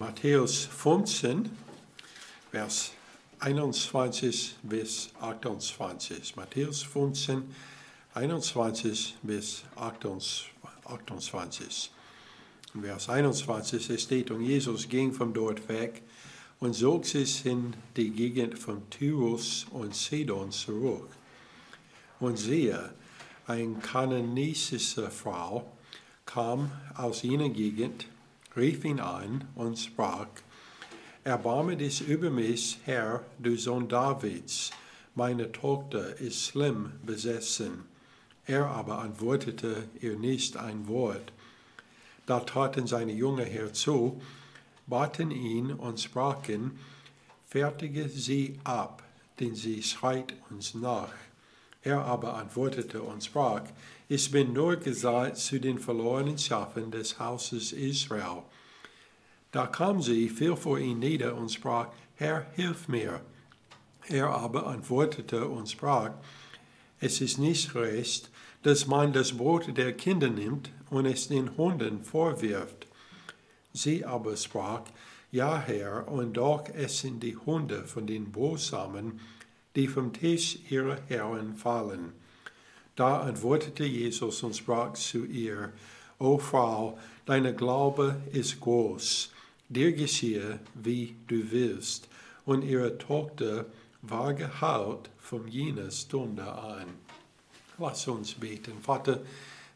Matthäus 15, Vers 21 bis 28. Matthäus 15, 21 bis 28. Vers 21, es steht, und Jesus ging von dort weg und zog sich in die Gegend von Tyrus und Sidon zurück. Und siehe, eine kananische Frau kam aus jener Gegend, rief ihn an und sprach, Erbarme dich über mich, Herr, du Sohn Davids, meine Tochter ist schlimm besessen. Er aber antwortete ihr nicht ein Wort. Da traten seine Jünger herzu, baten ihn und sprachen, fertige sie ab, denn sie schreit uns nach. Er aber antwortete und sprach, ich bin nur gesandt zu den verlorenen Schafen des Hauses Israel. Da kam sie, fiel vor ihn nieder und sprach, Herr, hilf mir. Er aber antwortete und sprach, es ist nicht recht, dass man das Brot der Kinder nimmt und es den Hunden vorwirft. Sie aber sprach, Ja, Herr, und doch essen die Hunde von den Brosamen, die vom Tisch ihrer Herren fallen. Da antwortete Jesus und sprach zu ihr, O Frau, deine Glaube ist groß, dir geschehe, wie du willst. Und ihre Tochter war geheilt von jener Stunde an. Lass uns beten. Vater,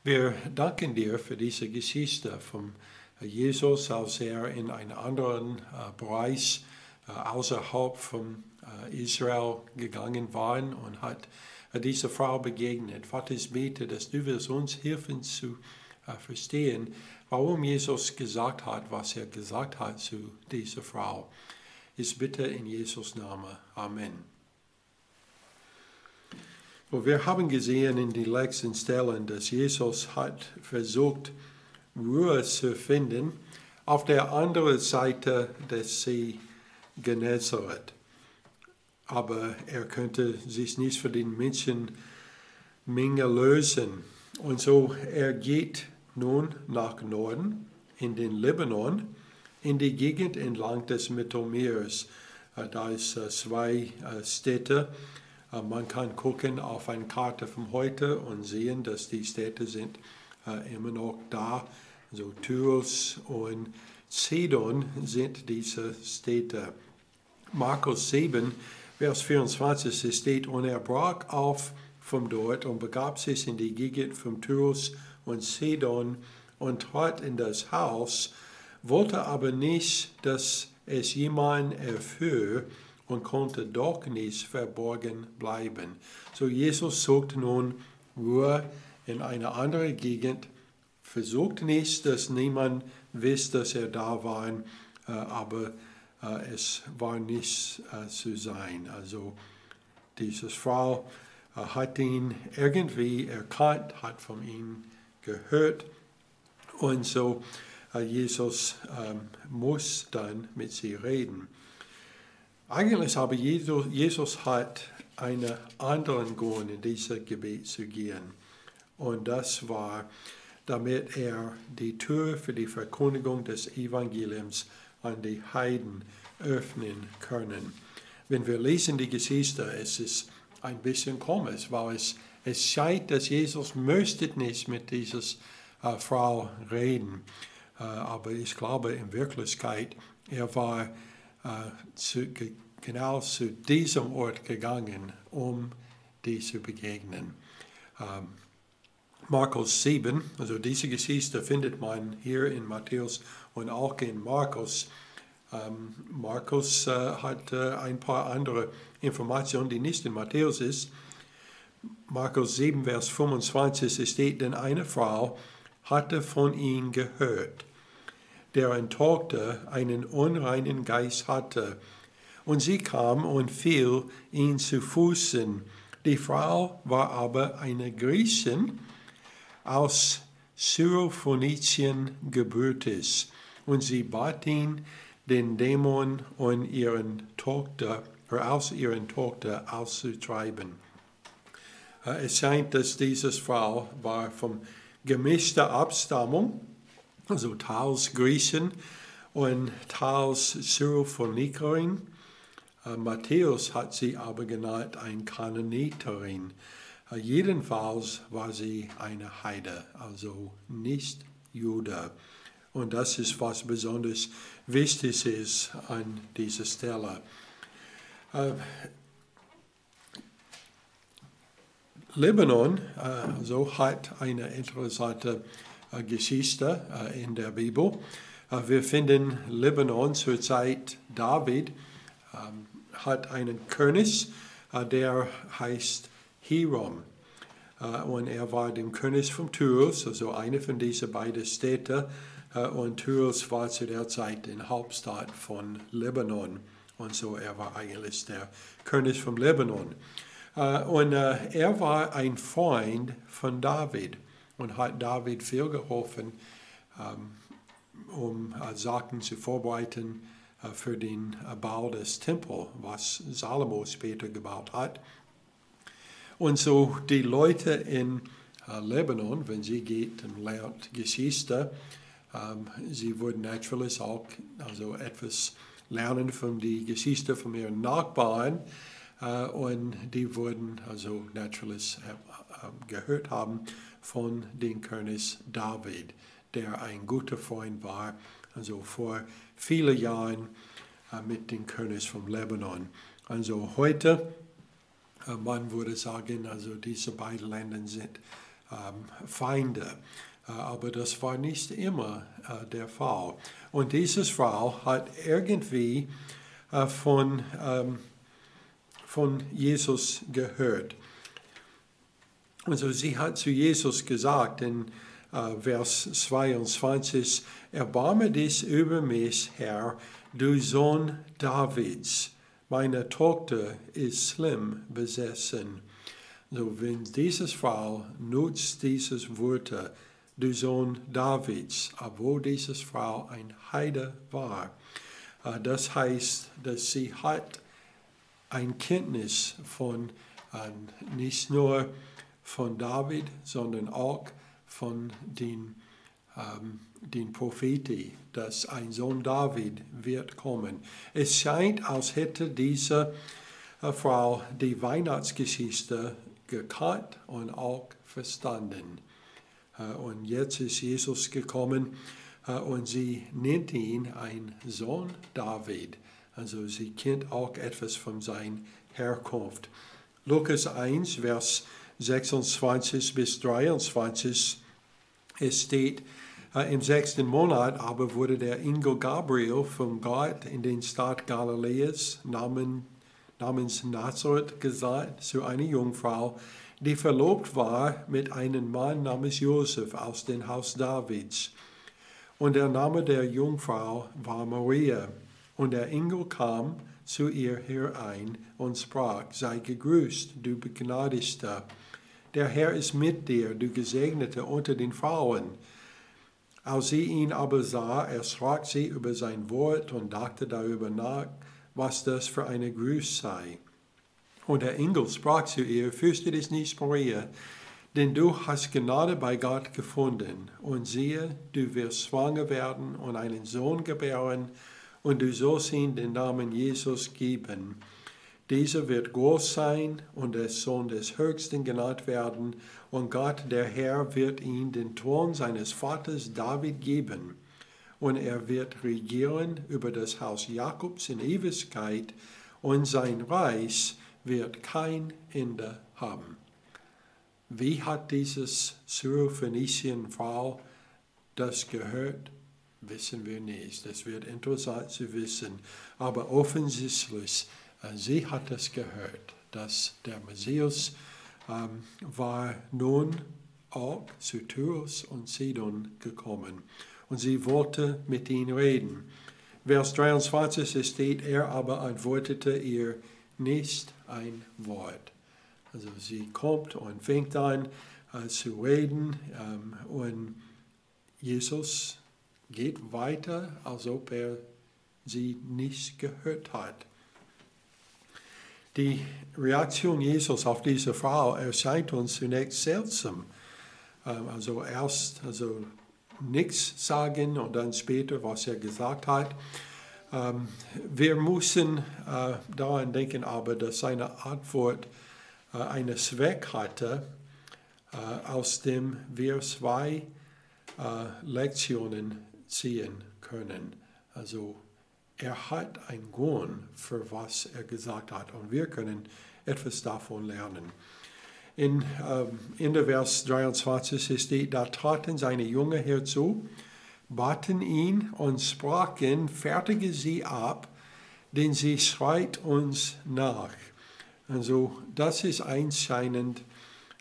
wir danken dir für diese Geschichte von Jesus, als er in einen anderen Bereich äh, außerhalb von äh, Israel gegangen war und hat äh, dieser Frau begegnet. Vater, ich bete, dass du wirst uns helfen zu äh, verstehen, warum Jesus gesagt hat, was er gesagt hat zu dieser Frau. Ich bitte in Jesus Namen. Amen. Wir haben gesehen in den letzten Stellen, dass Jesus hat versucht, Ruhe zu finden auf der anderen Seite des See Genezareth. Aber er könnte sich nicht für den Menschenmenge lösen. Und so er geht nun nach Norden in den Libanon, in die Gegend entlang des Mittelmeers. Äh, da ist äh, zwei äh, Städte, man kann gucken auf eine Karte von heute und sehen, dass die Städte sind immer noch da. So Tyrus und Sidon sind diese Städte. Markus 7, Vers 24 steht, und er brach auf von dort und begab sich in die Gegend von Tyrus und Sidon und trat in das Haus, wollte aber nicht, dass es jemand erfuhr, und konnte doch nicht verborgen bleiben. So Jesus sucht nun Ruhe in eine andere Gegend, versucht nicht, dass niemand wisst, dass er da war, äh, aber äh, es war nicht äh, zu sein. Also diese Frau hat ihn irgendwie erkannt, hat von ihm gehört und so Jesus ähm, muss dann mit sie reden. Eigentlich habe Jesus, Jesus hat einen anderen Grund in dieses Gebet zu gehen. Und das war, damit er die Tür für die Verkündigung des Evangeliums an die Heiden öffnen können. Wenn wir lesen die Geschichte, es ist ein bisschen komisch, weil es, es scheint, dass Jesus möchte nicht mit dieser äh, Frau reden. Äh, aber ich glaube in Wirklichkeit, er war äh, zu, genau zu diesem Ort gegangen, um die zu begegnen. Ähm, Markus 7, also diese Geschichte findet man hier in Matthäus und auch in Markus. Ähm, Markus äh, hat äh, ein paar andere Informationen, die nicht in Matthäus ist. Markus 7, Vers 25 steht, denn eine Frau hatte von ihm gehört deren Tochter einen unreinen Geist hatte. Und sie kam und fiel ihn zu Füßen. Die Frau war aber eine Griechin aus Syrophonizien gebürtig. Und sie bat ihn, den Dämon und ihren Tochter, aus ihren Tochter auszutreiben. Äh, es scheint, dass diese Frau war von gemischter Abstammung also teils Griechen und teils Syrophoenikerin. Äh, Matthäus hat sie aber genannt ein Kananiterin. Äh, jedenfalls war sie eine Heide, also nicht Jude. Und das ist, was besonders wichtig ist an dieser Stelle. Äh, Libanon also hat eine interessante Geschichte in der Bibel. Wir finden Libanon zur Zeit David ähm, hat einen König, der heißt Hiram. Und er war der König von Tyros, also eine von diesen beiden Städten. Und Tyros war zu der Zeit die Hauptstadt von Libanon. Und so er war eigentlich der König von Libanon. Und er war ein Freund von David und hat David viel geholfen, ähm, um äh, Sachen zu vorbereiten äh, für den äh, Bau des Tempels, was Salomo später gebaut hat. Und so die Leute in Lebanon, wenn sie geht und lernt Geschichte, ähm, sie würden natürlich auch also etwas lernen von der Geschichte von ihren Nachbarn und die würden also natürlich gehört haben von dem König David der ein guter Freund war, also vor vielen Jahren äh, mit dem König von Lebanon. Also heute, äh, man würde sagen, also diese beiden Länder sind ähm, Feinde. Äh, aber das war nicht immer äh, der Fall. Und diese Frau hat irgendwie äh, von, ähm, von Jesus gehört. Also sie hat zu Jesus gesagt in äh, Vers 22, Erbarme dich über mich, Herr, du Sohn Davids. Meine Tochter ist schlimm besessen. So, wenn dieses Frau nutzt dieses Worte, du Sohn Davids, obwohl diese Frau ein Heide war, äh, das heißt, dass sie hat ein Kenntnis von äh, nicht nur von David, sondern auch von den, den Propheten, dass ein Sohn David wird kommen. Es scheint, als hätte diese äh, Frau die Weihnachtsgeschichte gekannt und auch verstanden. Äh, und jetzt ist Jesus gekommen äh, und sie nennt ihn ein Sohn David. Also sie kennt auch etwas von seiner Herkunft. Lukas 1, Vers 26 bis 23 es steht, äh, im sechsten Monat aber wurde der Engel Gabriel von Gott in den Stadt Galiläas namen, namens Nazareth gesandt zu einer Jungfrau, die verlobt war mit einem Mann namens Josef aus dem Haus Davids. Und der Name der Jungfrau war Maria. Und der Engel kam zu ihr herein und sprach, sei gegrüßt, du Begnadigter der Herr ist mit dir, du Gesegnete unter den Frauen. Als sie ihn aber sah, erschrak sie über sein Wort und dachte darüber nach, was das für eine Gruß sei. Und der Engel sprach zu ihr, fürchte dich nicht, Maria, denn du hast Gnade bei Gott gefunden. Und siehe, du wirst schwanger werden und einen Sohn gebären, und du sollst ihm den Namen Jesus geben. Dieser wird groß sein und der Sohn des Höchsten genannt werden, und Gott, der Herr, wird ihm den Thron seines Vaters David geben, und er wird regieren über das Haus Jakobs in Ewigkeit, und sein Reich wird kein Ende haben. Wie hat dieses Syrophoenician-Frau das gehört? Wissen wir nicht. Das wird interessant zu wissen. Aber offensichtlich Sie hat es gehört, dass der Messias ähm, war nun auch zu Tyrus und Sidon gekommen und sie wollte mit ihm reden. Vers 23 steht, er aber antwortete ihr nicht ein Wort. Also sie kommt und fängt an äh, zu reden ähm, und Jesus geht weiter, als ob er sie nicht gehört hat. Die Reaktion Jesus auf diese Frau erscheint uns zunächst seltsam. Ähm, also erst, also nichts sagen und dann später, was er gesagt hat. Ähm, wir müssen äh, daran denken, aber dass seine Antwort äh, einen Zweck hatte, äh, aus dem wir zwei Lektionen ziehen können. Also er hat einen Grund für was er gesagt hat und wir können etwas davon lernen. In, ähm, in der Vers 23 steht, da traten seine Jünger herzu, baten ihn und sprachen, fertige sie ab, denn sie schreit uns nach. Also das ist einscheinend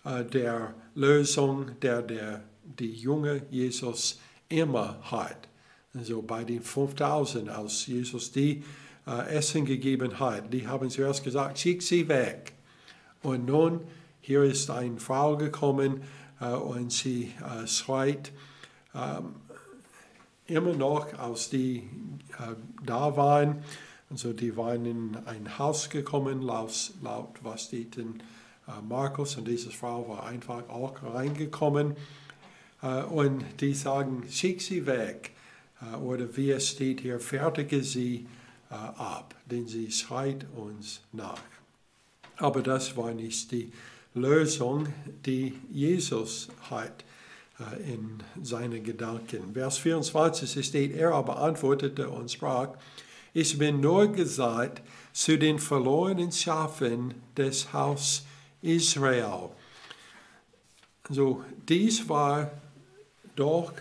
äh, der Lösung, der, der die junge Jesus immer hat. Also bei den 5000, als Jesus die äh, Essen gegeben hat, die haben zuerst gesagt, schick sie weg. Und nun, hier ist eine Frau gekommen äh, und sie äh, schreit, ähm, immer noch, als die da waren, also die waren in ein Haus gekommen, laut, laut was in äh, Markus, und diese Frau war einfach auch reingekommen. Und die sagen, schick sie weg. Äh, oder wie es steht hier, fertige sie äh, ab, denn sie schreit uns nach. Aber das war nicht die Lösung, die Jesus hat äh, in seinen Gedanken. Vers 24 steht, er aber antwortete und sprach, ich bin nur gesagt zu den verlorenen Schafen des Haus Israel. So, dies war doch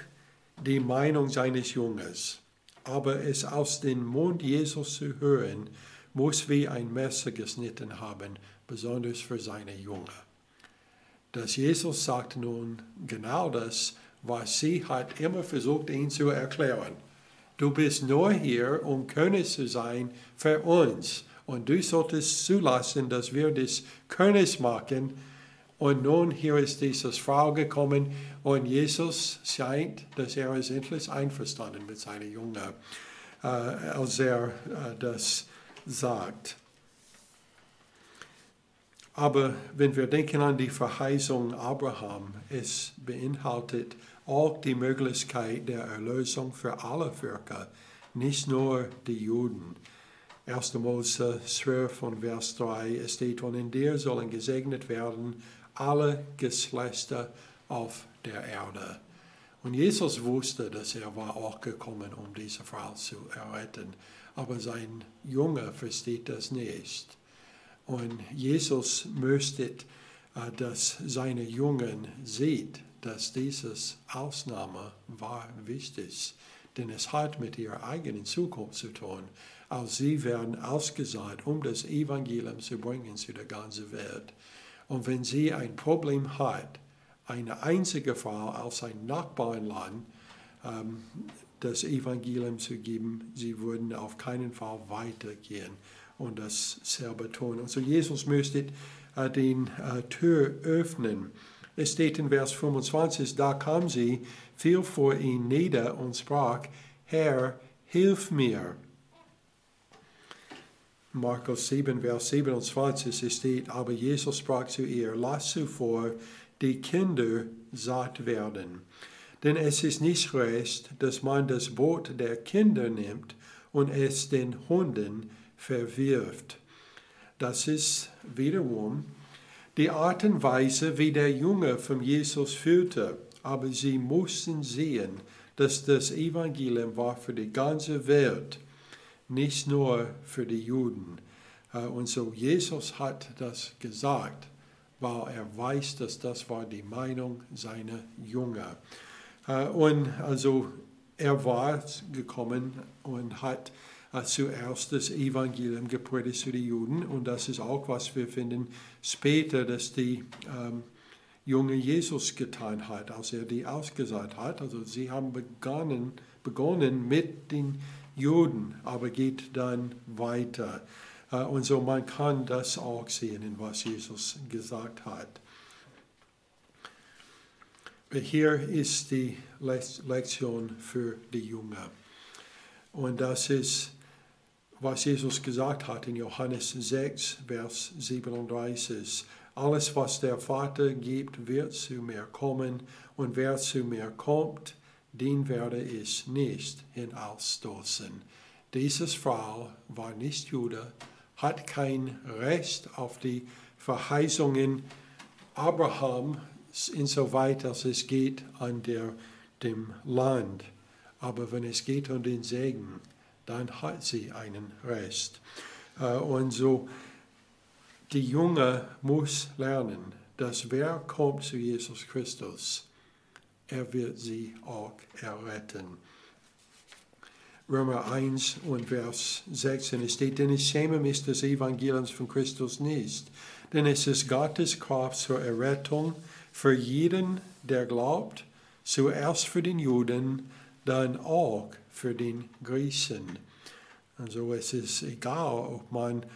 die Meinung seines Jüngers. Aber es aus dem Mund Jesus zu hören, muss wie ein Messer geschnitten haben, besonders für seine Jünger dass Jesus sagt nun genau das, was sie hat immer versucht, ihn zu erklären. Du bist nur hier, um König zu sein für uns. Und du solltest zulassen, dass wir das König machen. Und nun hier ist diese Frau gekommen und Jesus scheint, dass er ist endlich einverstanden mit seinen Jüngern, äh, als er äh, das sagt. Aber wenn wir denken an die Verheißung Abraham, es beinhaltet auch die Möglichkeit der Erlösung für alle Völker, nicht nur die Juden. 1. Mose 12 von Vers 3 es steht, und in dir sollen gesegnet werden alle Geschlechter auf der Erde. Und Jesus wusste, dass er war auch gekommen, um diese Frau zu erretten. Aber sein Junge versteht das nicht. Und Jesus möchte, äh, dass seine Jungen sieht, dass dieses Ausnahme war wichtig, denn es hat mit ihrer eigenen Zukunft zu tun. Als sie werden ausgesagt, um das Evangelium zu bringen zu der ganzen Welt. Und wenn sie ein Problem hat, eine einzige Frau aus einem Nachbarland ähm, das Evangelium zu geben, sie würden auf keinen Fall weitergehen und das sehr betonen. Also Jesus möchte äh, den äh, Tür öffnen. Es steht in Vers 25, da kam sie, fiel vor ihn nieder und sprach, Herr, hilf mir. Markus 7, Vers 27 steht, aber Jesus sprach zu ihr, lass zuvor die Kinder satt werden. Denn es ist nicht recht, dass man das Brot der Kinder nimmt und es den Hunden verwirft. Das ist wiederum die Art und Weise, wie der Junge von Jesus führte. Aber sie mussten sehen, dass das Evangelium war für die ganze Welt, nicht nur für die Juden. Äh, und so Jesus hat das gesagt, weil er weiß, dass das war die Meinung seiner Jünger. Äh, und also er war gekommen und hat äh, zuerst das Evangelium gepredigt zu den Juden. Und das ist auch, was wir finden später, dass die ähm, junge Jesus getan hat, als er die ausgesagt hat. Also sie haben begonnen, begonnen mit den Juden, aber geht dann weiter. Äh, und so man kann das auch sehen, in was Jesus gesagt hat. Hier ist die Lektion für die Jünger. Und das ist was Jesus gesagt hat in Johannes 6, Vers 37. Alles, was der Vater gibt, wird zu mir kommen, und wer zu mir kommt, den werde ich nicht hinausstoßen. Diese Frau war nicht Jude, hat kein Recht auf die Verheißungen Abraham, insoweit als es geht an der, dem Land. Aber wenn es geht um den Segen, dann hat sie einen Rest. Äh, und so, die Junge muss lernen, dass wer kommt zu Jesus Christus, er wird sie auch erretten. Römer 1 und Vers 16 steht, denn ich schäme mich des Evangeliums von Christus nicht, denn es ist Gottes Kraft zur Errettung für jeden, der glaubt, zuerst für den Juden, dann auch für den Griechen. Also es ist egal, ob man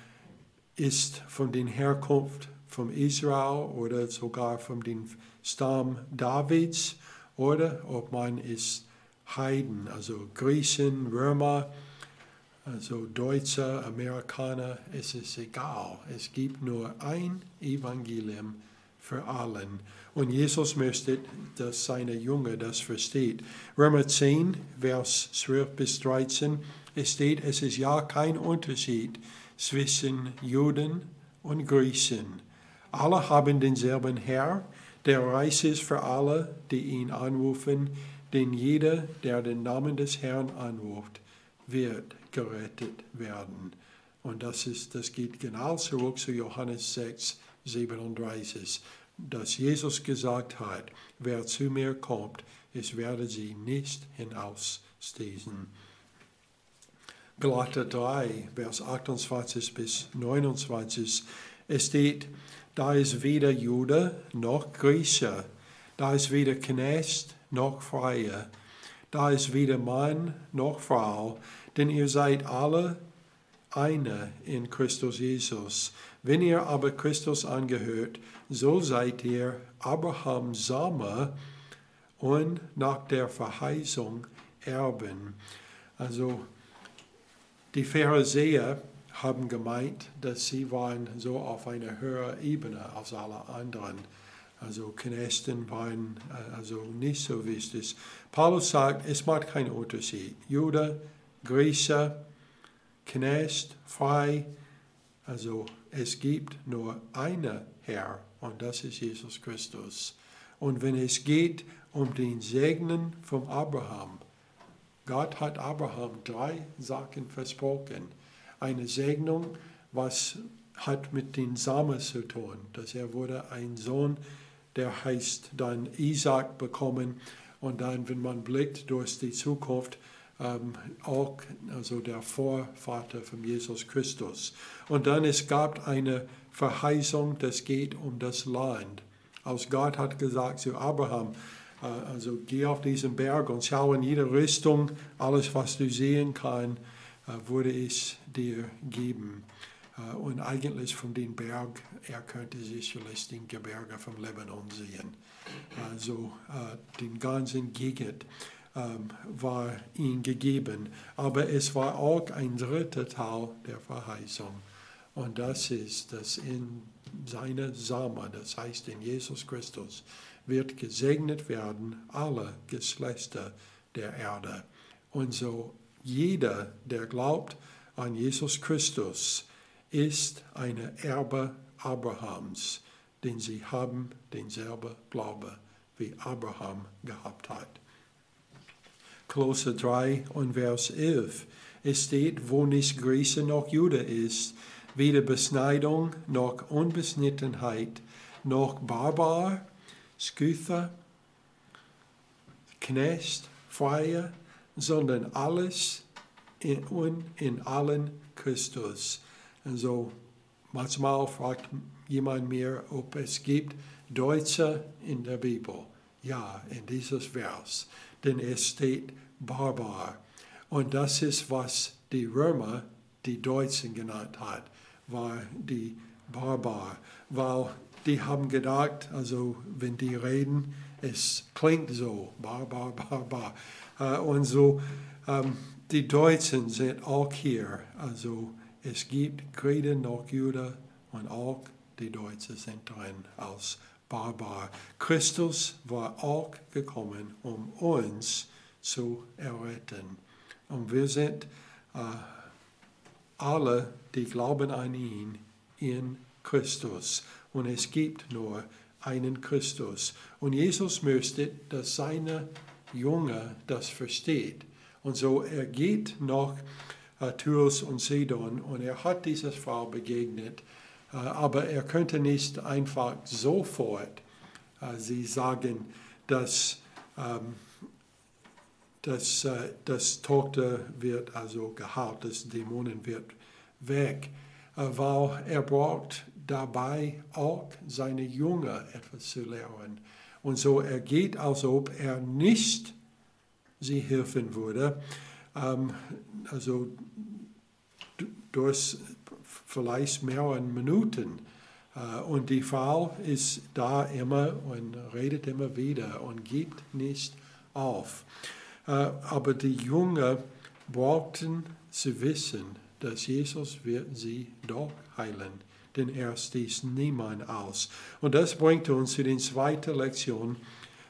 ist von der Herkunft von Israel oder sogar von dem Stamm Davids oder ob man ist Heiden, also Griechen, Römer, also Deutsche, Amerikaner, es ist egal. Es gibt nur ein Evangelium für allen. Und Jesus möchte, dass seine Jünger das versteht. Römer 10, Vers 12 bis 13, es steht, es ist ja kein Unterschied zwischen Juden und Griechen. Alle haben denselben Herr, der reich ist für alle, die ihn anrufen, denn jeder, der den Namen des Herrn anruft, wird gerettet werden. Und das, ist, das geht genau zurück zu Johannes 6, 37 dass Jesus gesagt hat, wer zu mir kommt, ich werde sie nicht hinausstehen. Galater 3, Vers 28 bis 29, es steht, da ist weder Jude noch Grieche, da ist weder Knecht noch Freie, da ist weder Mann noch Frau, denn ihr seid alle eine in Christus Jesus. Wenn ihr aber Christus angehört, so seid ihr Abrahams Same und nach der Verheißung Erben. Also die Pharisäer haben gemeint, dass sie waren so auf einer höheren Ebene als alle anderen. Also Knechten waren äh, also nicht so wichtig. Paulus sagt, es macht keinen Unterschied. Jude, Grieche, Knecht, frei. Also es gibt nur einen Herr und das ist Jesus Christus. Und wenn es geht um den Segnen von Abraham, Gott hat Abraham drei Sachen versprochen. Eine Segnung, was hat mit den Samen zu tun, dass er wurde ein Sohn, der heißt dann Isaac bekommen und dann, wenn man blickt durch die Zukunft, ähm, auch also der Vorvater von Jesus Christus. Und dann es gab eine Verheißung, das geht um das Land. Als Gott hat gesagt zu Abraham, äh, also geh auf diesen Berg und schau in jede Richtung, alles was du sehen kannst, würde ich dir geben. Äh, und eigentlich von dem Berg, er könnte sicherlich den Gebirge vom Lebanon sehen. Also den ganzen Gegend ähm, war ihm gegeben. Aber es war auch ein dritter Teil der Verheißung. Und das ist, dass in seiner Samen, das heißt in Jesus Christus, wird gesegnet werden alle Geschlechter der Erde. Und so jeder, der glaubt an Jesus Christus, ist eine Erbe Abrahams, denn sie haben denselben Glaube, wie Abraham gehabt hat. Kolosser 3 und Vers 11. Es steht, wo nicht Grieche noch Jude ist, weder Beschneidung noch Unbesnittenheit, noch Barbar, Skyther, Knecht, Freier, sondern alles in, und in allen Christus. Also manchmal fragt jemand mir, ob es gibt Deutsche in der Bibel. Ja, in dieses Vers. Denn es steht Barbar. Und das ist, was die Römer die Deutschen genannt hat war die Barbar, weil die haben gedacht, also wenn die reden, es klingt so, Barbar, Barbar. Äh, und so, ähm, die Deutschen sind auch hier, also es gibt Griechen noch Jude und auch die Deutschen sind drin als Barbar. Christus war auch gekommen, um uns zu erretten. Und wir sind äh, alle, die glauben an ihn, in Christus. Und es gibt nur einen Christus. Und Jesus möchte, dass seine Jünger das versteht. Und so er geht nach äh, Tyrus und Sidon und er hat dieser Frau begegnet, äh, aber er könnte nicht einfach sofort äh, sie sagen, dass ähm, dass äh, das Tochter wird also geheilt, das Dämonen wird weg, äh, weil er braucht dabei auch seine Jünger etwas zu lernen. Und so er geht, als ob er nicht sie helfen würde, ähm, also durch vielleicht mehrere Minuten. Äh, und die Frau ist da immer und redet immer wieder und gibt nicht auf. Äh, aber die Jünger brauchten zu wissen, dass Jesus wird sie doch heilen, denn er stieß niemand aus. Und das bringt uns zu der zweiten Lektion,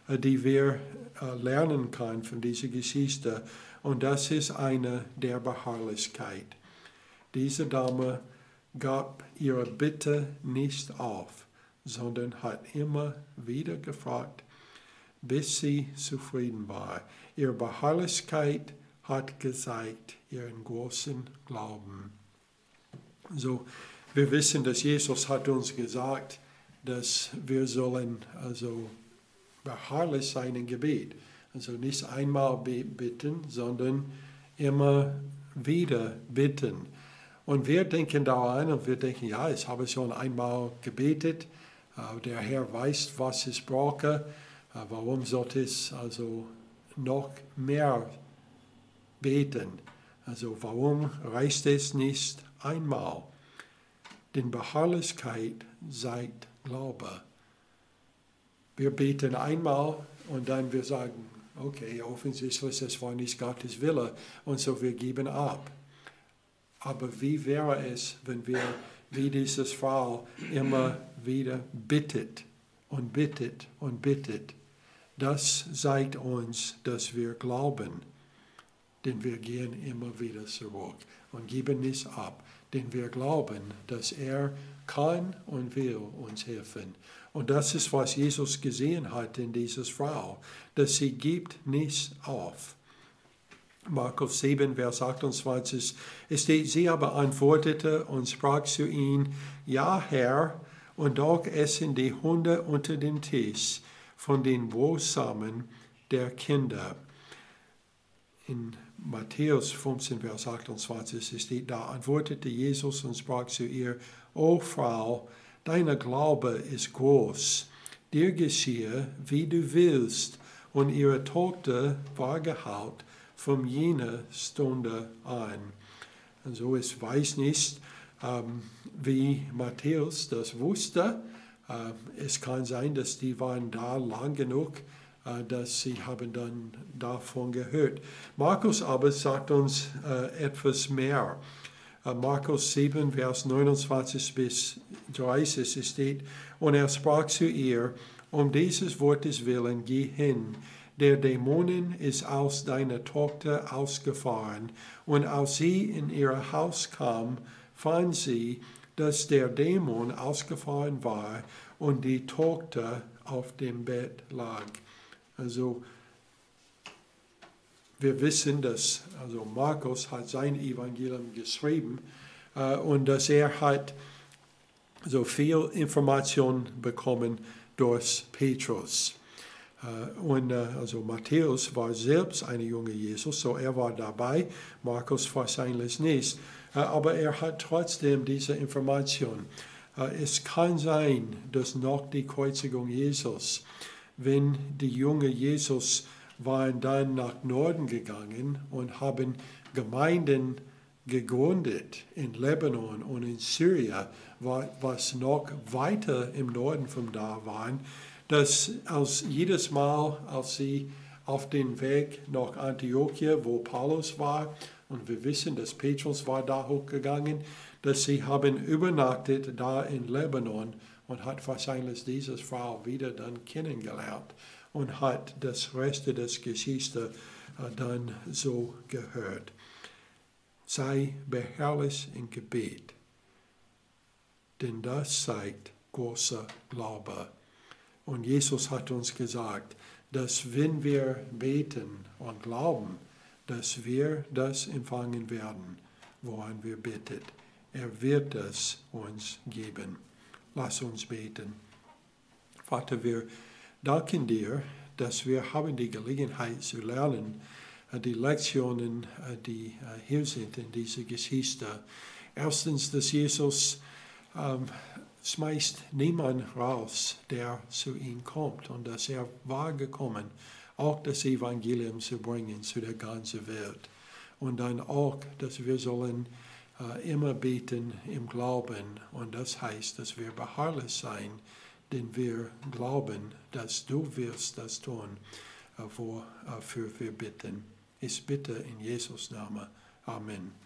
äh, die wir äh, lernen können von dieser Geschichte. Und das ist eine der Beharrlichkeit. Diese Dame gab ihre Bitte nicht auf, sondern hat immer wieder gefragt, bis sie zufrieden war. Ihre Beharrlichkeit hat gezeigt ihren großen Glauben. So, wir wissen, dass Jesus hat uns gesagt, dass wir sollen also beharrlich sein im Gebet. Also nicht einmal bitten, sondern immer wieder bitten. Und wir denken da ein und wir denken, ja, ich habe schon einmal gebetet, äh, der Herr weiß, was ich brauche, äh, warum sollte ich also noch mehr beten. Also warum reicht es nicht einmal? Denn Beharrlichkeit zeigt Glaube. Wir beten einmal und dann wir sagen, okay, offensichtlich, es war nicht Gottes Wille und so wir geben ab. Aber wie wäre es, wenn wir wie dieses Frau immer wieder bittet und bittet und bittet? Das zeigt uns, dass wir glauben, denn wir gehen immer wieder zurück und geben nicht ab, denn wir glauben, dass er kann und will uns helfen. Und das ist, was Jesus gesehen hat in dieser Frau, dass sie gibt nicht auf. Markus 7, Vers 28, es steht, sie aber antwortete und sprach zu ihm, ja Herr, und doch essen die Hunde unter dem Tisch von den Wohlsamen der Kinder. In Matthäus 15, Vers 28 steht, da antwortete Jesus und sprach zu ihr, O Frau, deine Glaube ist groß, dir geschehe, wie du willst. Und ihre Tochter war geheilt von jener Stunde an. Also es weiß nicht, ähm, wie Matthäus das wusste, äh, es kann sein, dass die waren da lang genug, dass sie haben dann davon gehört. Markus aber sagt uns äh, etwas mehr. Markus 7, Vers 29 bis 30 steht, und er sprach zu ihr, um dieses Wortes willen, geh hin, der Dämonen ist aus deiner Tochter ausgefahren. Und als sie in ihr Haus kam, fand sie, dass der Dämon ausgefahren war und die Tochter auf dem Bett lag. Also wir wissen, dass also Markus hat sein Evangelium geschrieben äh, und dass er hat so viel Information bekommen durch Petrus. Äh, und äh, also Matthäus war selbst ein junger Jesus, so er war dabei, Markus wahrscheinlich nicht. Äh, aber er hat trotzdem diese Information. Äh, es kann sein, dass nach der Kreuzigung Jesus, wenn die jungen Jesus waren dann nach Norden gegangen und haben Gemeinden gegründet in Lebanon und in Syrien, was noch weiter im Norden von da waren, dass als jedes Mal, als sie auf den Weg nach Antiochia, wo Paulus war, und wir wissen, dass Petrus war da hochgegangen, dass sie haben übernachtet da in Lebanon und hat wahrscheinlich diese Frau wieder dann kennengelernt und hat das Rest der Geschichte dann so gehört. Sei beharrlich im Gebet, denn das zeigt großer Glaube. Und Jesus hat uns gesagt, dass wenn wir beten und glauben, dass wir das empfangen werden, woran wir beten. Er wird es uns geben. Lass uns beten. Vater, wir danken dir, dass wir haben die Gelegenheit zu lernen, äh, die Lektionen, äh, die äh, hier sind in dieser Geschichte. Erstens, dass Jesus ähm, schmeißt niemand raus, der zu ihm kommt und dass er war gekommen, auch das Evangelium zu bringen zu der ganzen Welt. Und dann auch, dass wir sollen immer beten im Glauben und das heißt, dass wir beharrlich sein, denn wir glauben, dass du wirst das tun, äh, wofür wir bitten. Ich bitte in Jesus Namen. Amen.